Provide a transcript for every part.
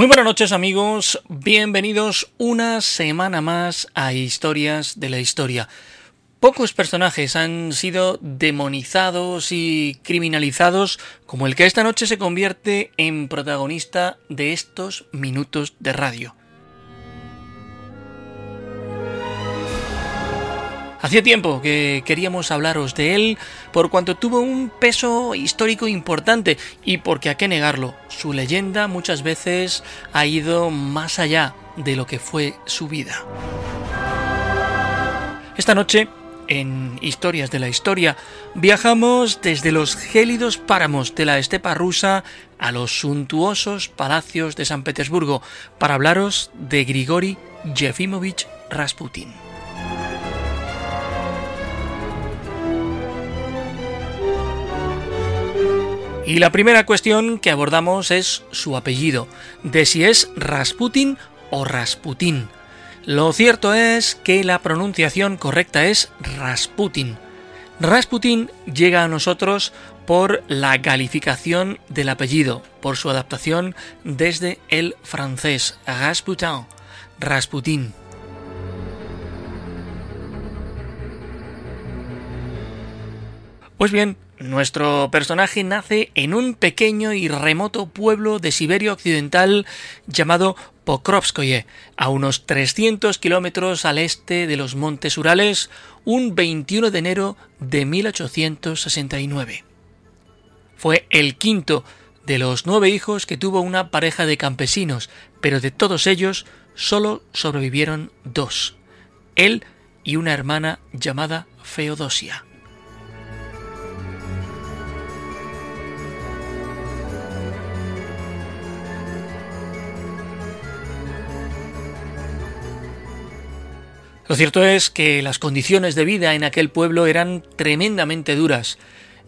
Muy buenas noches amigos, bienvenidos una semana más a Historias de la Historia. Pocos personajes han sido demonizados y criminalizados como el que esta noche se convierte en protagonista de estos minutos de radio. Hacía tiempo que queríamos hablaros de él por cuanto tuvo un peso histórico importante y porque a qué negarlo, su leyenda muchas veces ha ido más allá de lo que fue su vida. Esta noche, en Historias de la Historia, viajamos desde los gélidos páramos de la estepa rusa a los suntuosos palacios de San Petersburgo para hablaros de Grigori Yefimovich Rasputin. Y la primera cuestión que abordamos es su apellido, de si es Rasputin o Rasputin. Lo cierto es que la pronunciación correcta es Rasputin. Rasputin llega a nosotros por la galificación del apellido, por su adaptación desde el francés Rasputin, Rasputin. Pues bien, nuestro personaje nace en un pequeño y remoto pueblo de Siberia Occidental llamado Pokrovskoye, a unos 300 kilómetros al este de los Montes Urales, un 21 de enero de 1869. Fue el quinto de los nueve hijos que tuvo una pareja de campesinos, pero de todos ellos solo sobrevivieron dos, él y una hermana llamada Feodosia. Lo cierto es que las condiciones de vida en aquel pueblo eran tremendamente duras.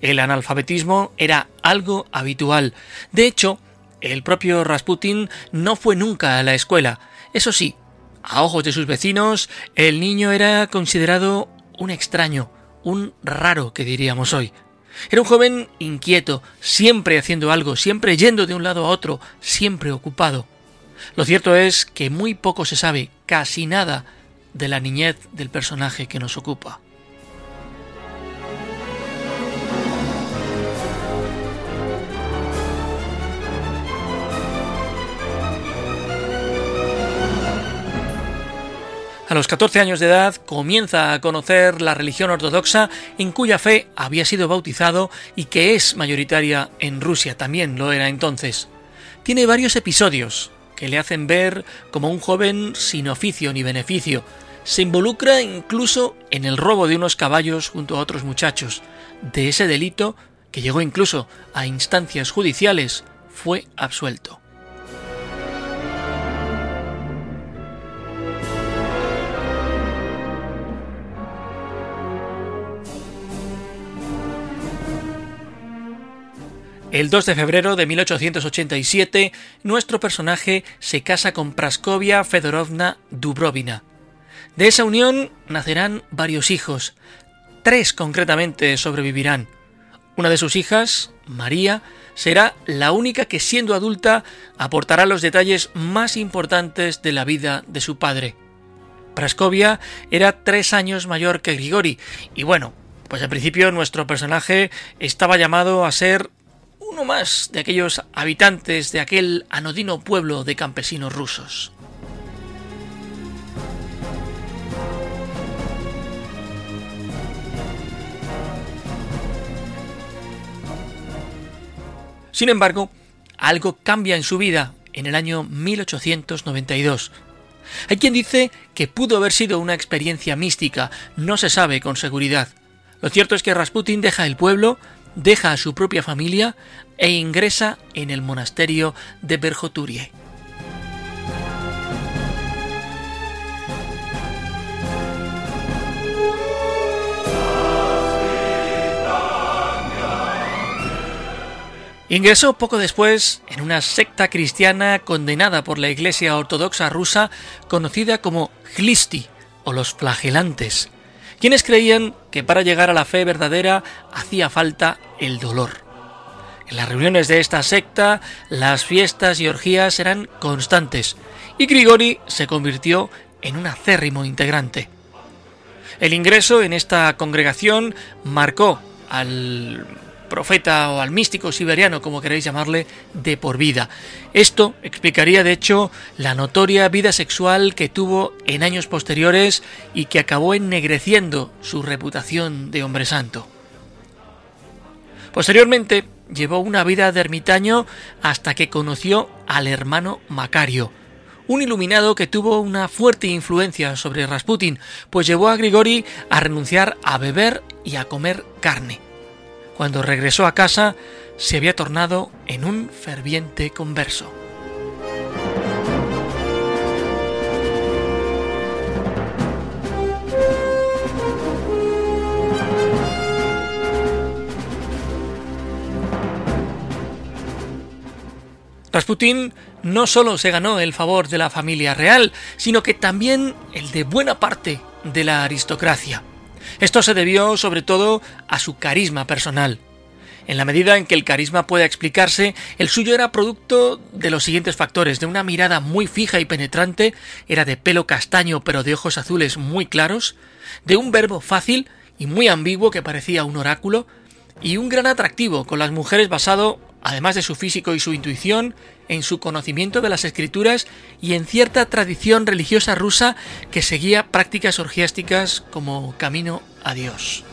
El analfabetismo era algo habitual. De hecho, el propio Rasputin no fue nunca a la escuela. Eso sí, a ojos de sus vecinos, el niño era considerado un extraño, un raro que diríamos hoy. Era un joven inquieto, siempre haciendo algo, siempre yendo de un lado a otro, siempre ocupado. Lo cierto es que muy poco se sabe, casi nada, de la niñez del personaje que nos ocupa. A los 14 años de edad comienza a conocer la religión ortodoxa en cuya fe había sido bautizado y que es mayoritaria en Rusia, también lo era entonces. Tiene varios episodios que le hacen ver como un joven sin oficio ni beneficio, se involucra incluso en el robo de unos caballos junto a otros muchachos. De ese delito, que llegó incluso a instancias judiciales, fue absuelto. El 2 de febrero de 1887, nuestro personaje se casa con Praskovia Fedorovna Dubrovina, de esa unión nacerán varios hijos. Tres concretamente sobrevivirán. Una de sus hijas, María, será la única que siendo adulta aportará los detalles más importantes de la vida de su padre. Praskovia era tres años mayor que Grigori y bueno, pues al principio nuestro personaje estaba llamado a ser uno más de aquellos habitantes de aquel anodino pueblo de campesinos rusos. Sin embargo, algo cambia en su vida en el año 1892. Hay quien dice que pudo haber sido una experiencia mística, no se sabe con seguridad. Lo cierto es que Rasputin deja el pueblo, deja a su propia familia e ingresa en el monasterio de Berjoturie. Ingresó poco después en una secta cristiana condenada por la Iglesia Ortodoxa rusa conocida como Glisti o los flagelantes, quienes creían que para llegar a la fe verdadera hacía falta el dolor. En las reuniones de esta secta, las fiestas y orgías eran constantes, y Grigori se convirtió en un acérrimo integrante. El ingreso en esta congregación marcó al profeta o al místico siberiano, como queréis llamarle, de por vida. Esto explicaría, de hecho, la notoria vida sexual que tuvo en años posteriores y que acabó ennegreciendo su reputación de hombre santo. Posteriormente, llevó una vida de ermitaño hasta que conoció al hermano Macario, un iluminado que tuvo una fuerte influencia sobre Rasputin, pues llevó a Grigori a renunciar a beber y a comer carne cuando regresó a casa, se había tornado en un ferviente converso. Rasputín no solo se ganó el favor de la familia real, sino que también el de buena parte de la aristocracia. Esto se debió sobre todo a su carisma personal. En la medida en que el carisma pueda explicarse, el suyo era producto de los siguientes factores, de una mirada muy fija y penetrante, era de pelo castaño pero de ojos azules muy claros, de un verbo fácil y muy ambiguo que parecía un oráculo, y un gran atractivo con las mujeres basado, además de su físico y su intuición, en su conocimiento de las escrituras y en cierta tradición religiosa rusa que seguía prácticas orgiásticas como camino a Dios.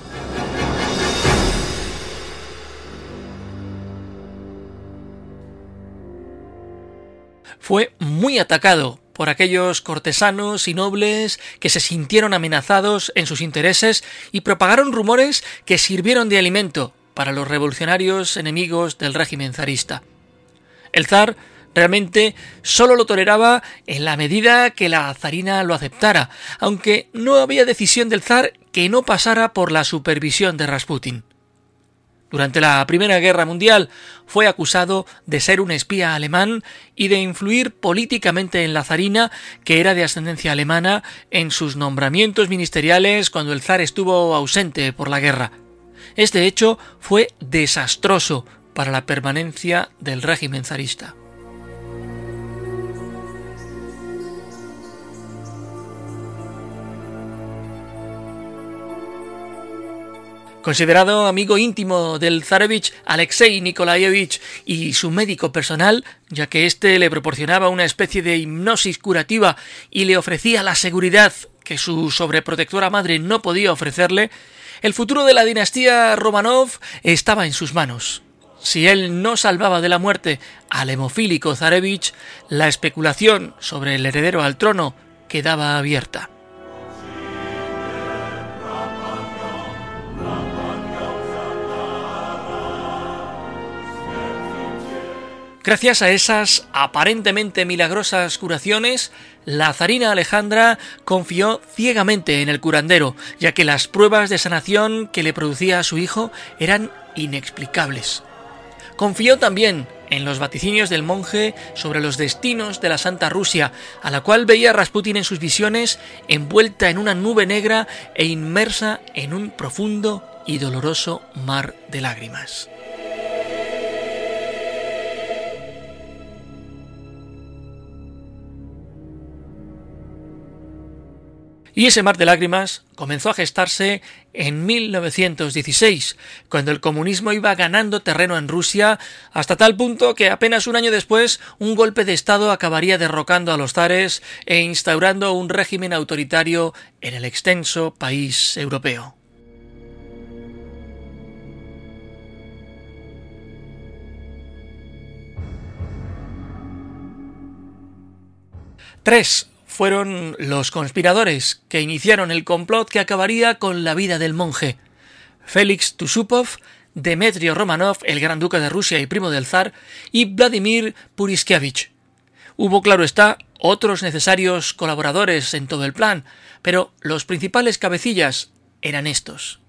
Fue muy atacado por aquellos cortesanos y nobles que se sintieron amenazados en sus intereses y propagaron rumores que sirvieron de alimento para los revolucionarios enemigos del régimen zarista. El zar realmente solo lo toleraba en la medida que la zarina lo aceptara, aunque no había decisión del zar que no pasara por la supervisión de Rasputin. Durante la Primera Guerra Mundial fue acusado de ser un espía alemán y de influir políticamente en la zarina, que era de ascendencia alemana, en sus nombramientos ministeriales cuando el zar estuvo ausente por la guerra. Este hecho fue desastroso para la permanencia del régimen zarista. Considerado amigo íntimo del zarevich Alexei Nikolaevich y su médico personal, ya que éste le proporcionaba una especie de hipnosis curativa y le ofrecía la seguridad que su sobreprotectora madre no podía ofrecerle, el futuro de la dinastía Romanov estaba en sus manos. Si él no salvaba de la muerte al hemofílico zarevich, la especulación sobre el heredero al trono quedaba abierta. Gracias a esas aparentemente milagrosas curaciones, la zarina Alejandra confió ciegamente en el curandero, ya que las pruebas de sanación que le producía a su hijo eran inexplicables. Confió también en los vaticinios del monje sobre los destinos de la Santa Rusia, a la cual veía Rasputin en sus visiones envuelta en una nube negra e inmersa en un profundo y doloroso mar de lágrimas. Y ese mar de lágrimas comenzó a gestarse en 1916, cuando el comunismo iba ganando terreno en Rusia, hasta tal punto que apenas un año después un golpe de Estado acabaría derrocando a los zares e instaurando un régimen autoritario en el extenso país europeo. Tres fueron los conspiradores que iniciaron el complot que acabaría con la vida del monje. Félix Tusupov, Demetrio Romanov, el gran duque de Rusia y primo del zar, y Vladimir Puriskevich. Hubo, claro está, otros necesarios colaboradores en todo el plan, pero los principales cabecillas eran estos.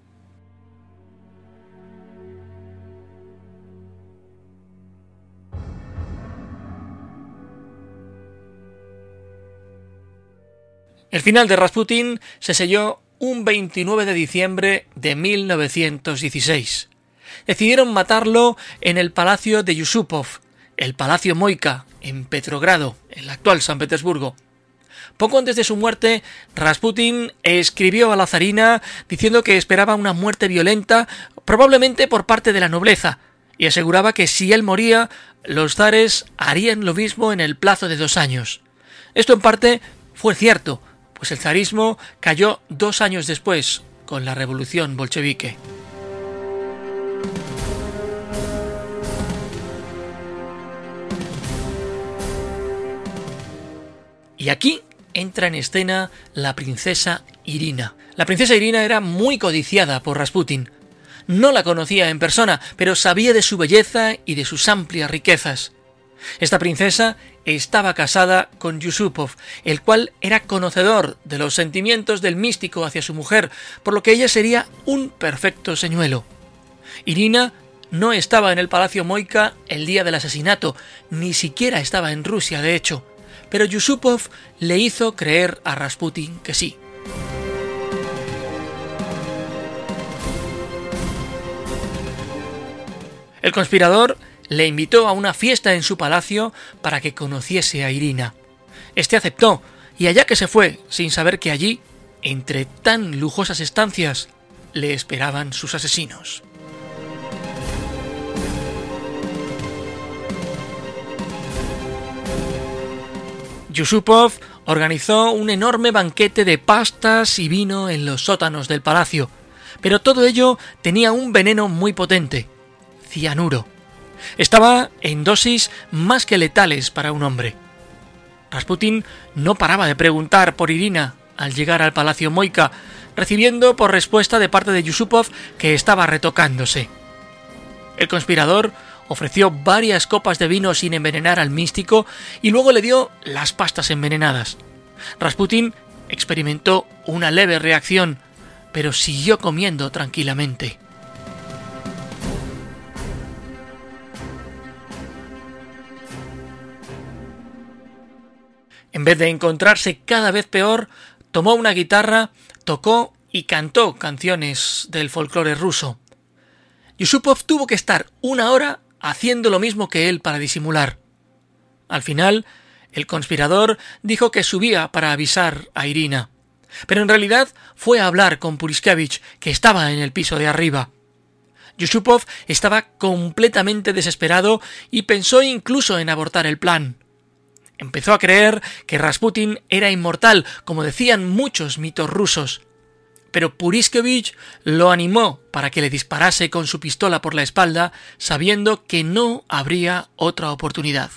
El final de Rasputin se selló un 29 de diciembre de 1916. Decidieron matarlo en el palacio de Yusupov, el Palacio Moika, en Petrogrado, en la actual San Petersburgo. Poco antes de su muerte, Rasputin escribió a la zarina diciendo que esperaba una muerte violenta, probablemente por parte de la nobleza, y aseguraba que si él moría, los zares harían lo mismo en el plazo de dos años. Esto en parte fue cierto, pues el zarismo cayó dos años después, con la revolución bolchevique. Y aquí entra en escena la princesa Irina. La princesa Irina era muy codiciada por Rasputin. No la conocía en persona, pero sabía de su belleza y de sus amplias riquezas. Esta princesa estaba casada con Yusupov, el cual era conocedor de los sentimientos del místico hacia su mujer, por lo que ella sería un perfecto señuelo. Irina no estaba en el Palacio Moika el día del asesinato, ni siquiera estaba en Rusia, de hecho, pero Yusupov le hizo creer a Rasputin que sí. El conspirador le invitó a una fiesta en su palacio para que conociese a Irina. Este aceptó, y allá que se fue, sin saber que allí, entre tan lujosas estancias, le esperaban sus asesinos. Yusupov organizó un enorme banquete de pastas y vino en los sótanos del palacio, pero todo ello tenía un veneno muy potente, cianuro. Estaba en dosis más que letales para un hombre. Rasputin no paraba de preguntar por Irina al llegar al palacio Moika, recibiendo por respuesta de parte de Yusupov que estaba retocándose. El conspirador ofreció varias copas de vino sin envenenar al místico y luego le dio las pastas envenenadas. Rasputin experimentó una leve reacción, pero siguió comiendo tranquilamente. En vez de encontrarse cada vez peor, tomó una guitarra, tocó y cantó canciones del folclore ruso. Yusupov tuvo que estar una hora haciendo lo mismo que él para disimular. Al final, el conspirador dijo que subía para avisar a Irina, pero en realidad fue a hablar con Puriskevich, que estaba en el piso de arriba. Yusupov estaba completamente desesperado y pensó incluso en abortar el plan. Empezó a creer que Rasputin era inmortal, como decían muchos mitos rusos. Pero Puriskevich lo animó para que le disparase con su pistola por la espalda, sabiendo que no habría otra oportunidad.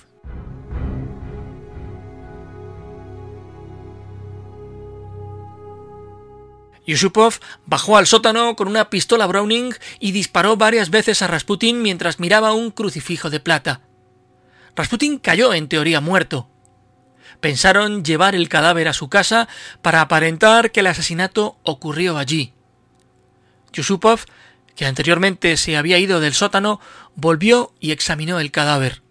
Yusupov bajó al sótano con una pistola Browning y disparó varias veces a Rasputin mientras miraba un crucifijo de plata. Rasputin cayó en teoría muerto, pensaron llevar el cadáver a su casa para aparentar que el asesinato ocurrió allí. Yusupov, que anteriormente se había ido del sótano, volvió y examinó el cadáver.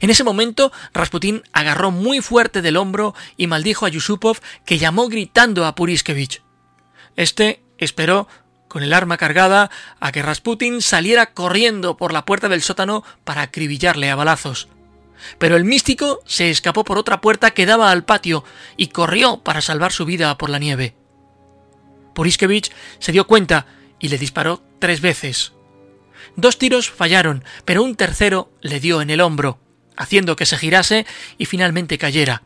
En ese momento, Rasputín agarró muy fuerte del hombro y maldijo a Yusupov, que llamó gritando a Puriskevich. Este esperó, con el arma cargada, a que Rasputin saliera corriendo por la puerta del sótano para acribillarle a balazos. Pero el místico se escapó por otra puerta que daba al patio y corrió para salvar su vida por la nieve. Puriskevich se dio cuenta y le disparó tres veces. Dos tiros fallaron, pero un tercero le dio en el hombro, haciendo que se girase y finalmente cayera.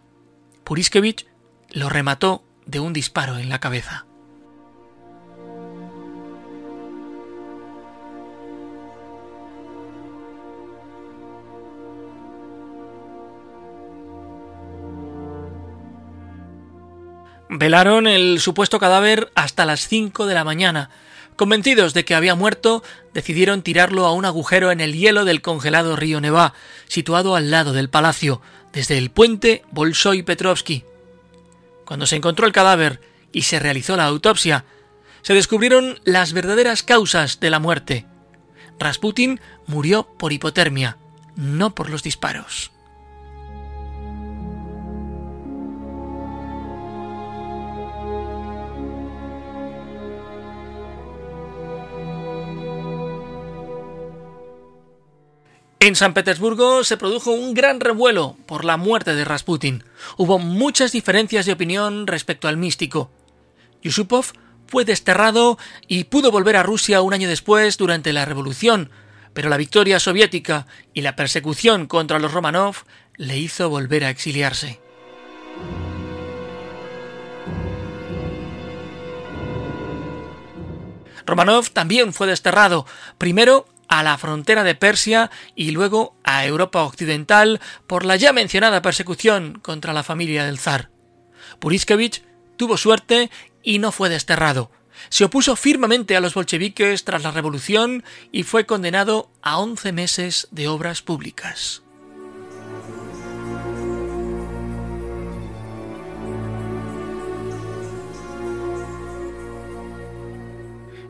Puriskevich lo remató de un disparo en la cabeza. Velaron el supuesto cadáver hasta las 5 de la mañana. Convencidos de que había muerto, decidieron tirarlo a un agujero en el hielo del congelado río Neva, situado al lado del palacio, desde el puente Bolshoi Petrovsky. Cuando se encontró el cadáver y se realizó la autopsia, se descubrieron las verdaderas causas de la muerte. Rasputin murió por hipotermia, no por los disparos. En San Petersburgo se produjo un gran revuelo por la muerte de Rasputin. Hubo muchas diferencias de opinión respecto al místico. Yusupov fue desterrado y pudo volver a Rusia un año después durante la revolución, pero la victoria soviética y la persecución contra los Romanov le hizo volver a exiliarse. Romanov también fue desterrado, primero a la frontera de Persia y luego a Europa Occidental por la ya mencionada persecución contra la familia del zar. Puriskevich tuvo suerte y no fue desterrado. Se opuso firmemente a los bolcheviques tras la revolución y fue condenado a once meses de obras públicas.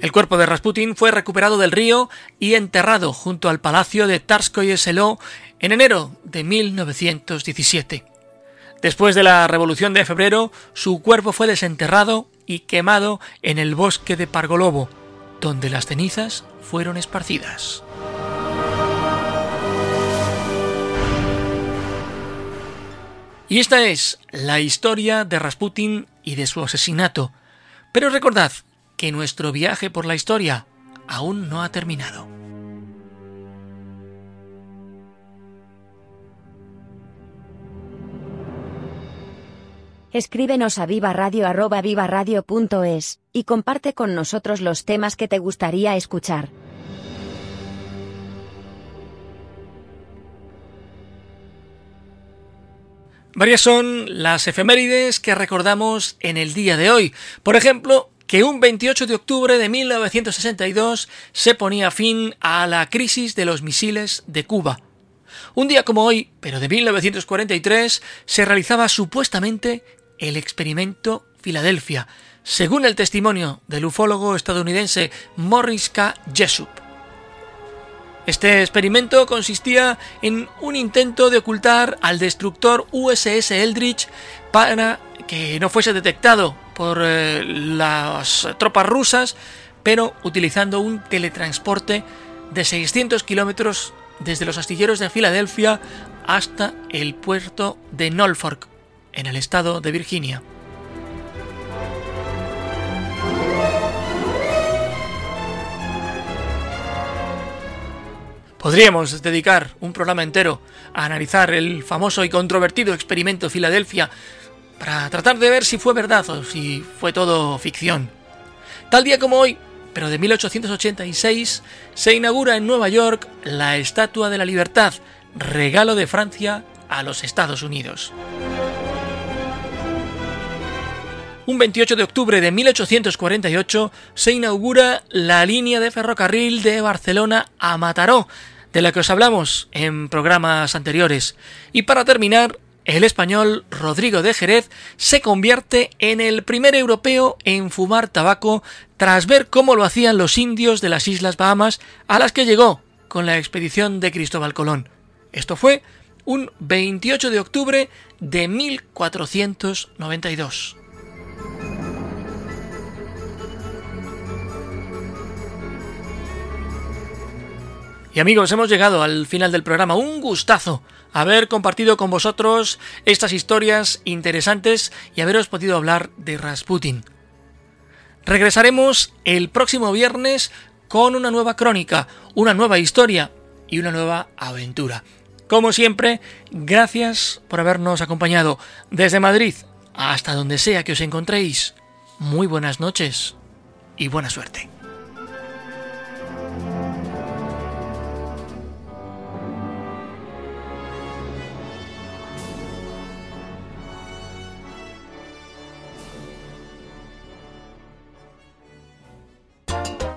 El cuerpo de Rasputin fue recuperado del río y enterrado junto al palacio de Tarskoye Seló en enero de 1917. Después de la Revolución de Febrero, su cuerpo fue desenterrado y quemado en el bosque de Pargolovo, donde las cenizas fueron esparcidas. Y esta es la historia de Rasputin y de su asesinato. Pero recordad que nuestro viaje por la historia aún no ha terminado. Escríbenos a vivaradio@vivaradio.es y comparte con nosotros los temas que te gustaría escuchar. Varias son las efemérides que recordamos en el día de hoy. Por ejemplo, que un 28 de octubre de 1962 se ponía fin a la crisis de los misiles de Cuba. Un día como hoy, pero de 1943, se realizaba supuestamente el experimento Filadelfia, según el testimonio del ufólogo estadounidense Morris K. Jessup. Este experimento consistía en un intento de ocultar al destructor USS Eldridge para que no fuese detectado por eh, las tropas rusas, pero utilizando un teletransporte de 600 kilómetros desde los astilleros de Filadelfia hasta el puerto de Norfolk, en el estado de Virginia. Podríamos dedicar un programa entero a analizar el famoso y controvertido experimento Filadelfia para tratar de ver si fue verdad o si fue todo ficción. Tal día como hoy, pero de 1886, se inaugura en Nueva York la Estatua de la Libertad, regalo de Francia a los Estados Unidos. Un 28 de octubre de 1848 se inaugura la línea de ferrocarril de Barcelona a Mataró, de la que os hablamos en programas anteriores. Y para terminar, el español Rodrigo de Jerez se convierte en el primer europeo en fumar tabaco tras ver cómo lo hacían los indios de las Islas Bahamas a las que llegó con la expedición de Cristóbal Colón. Esto fue un 28 de octubre de 1492. Y amigos, hemos llegado al final del programa. Un gustazo haber compartido con vosotros estas historias interesantes y haberos podido hablar de Rasputin. Regresaremos el próximo viernes con una nueva crónica, una nueva historia y una nueva aventura. Como siempre, gracias por habernos acompañado desde Madrid hasta donde sea que os encontréis. Muy buenas noches y buena suerte.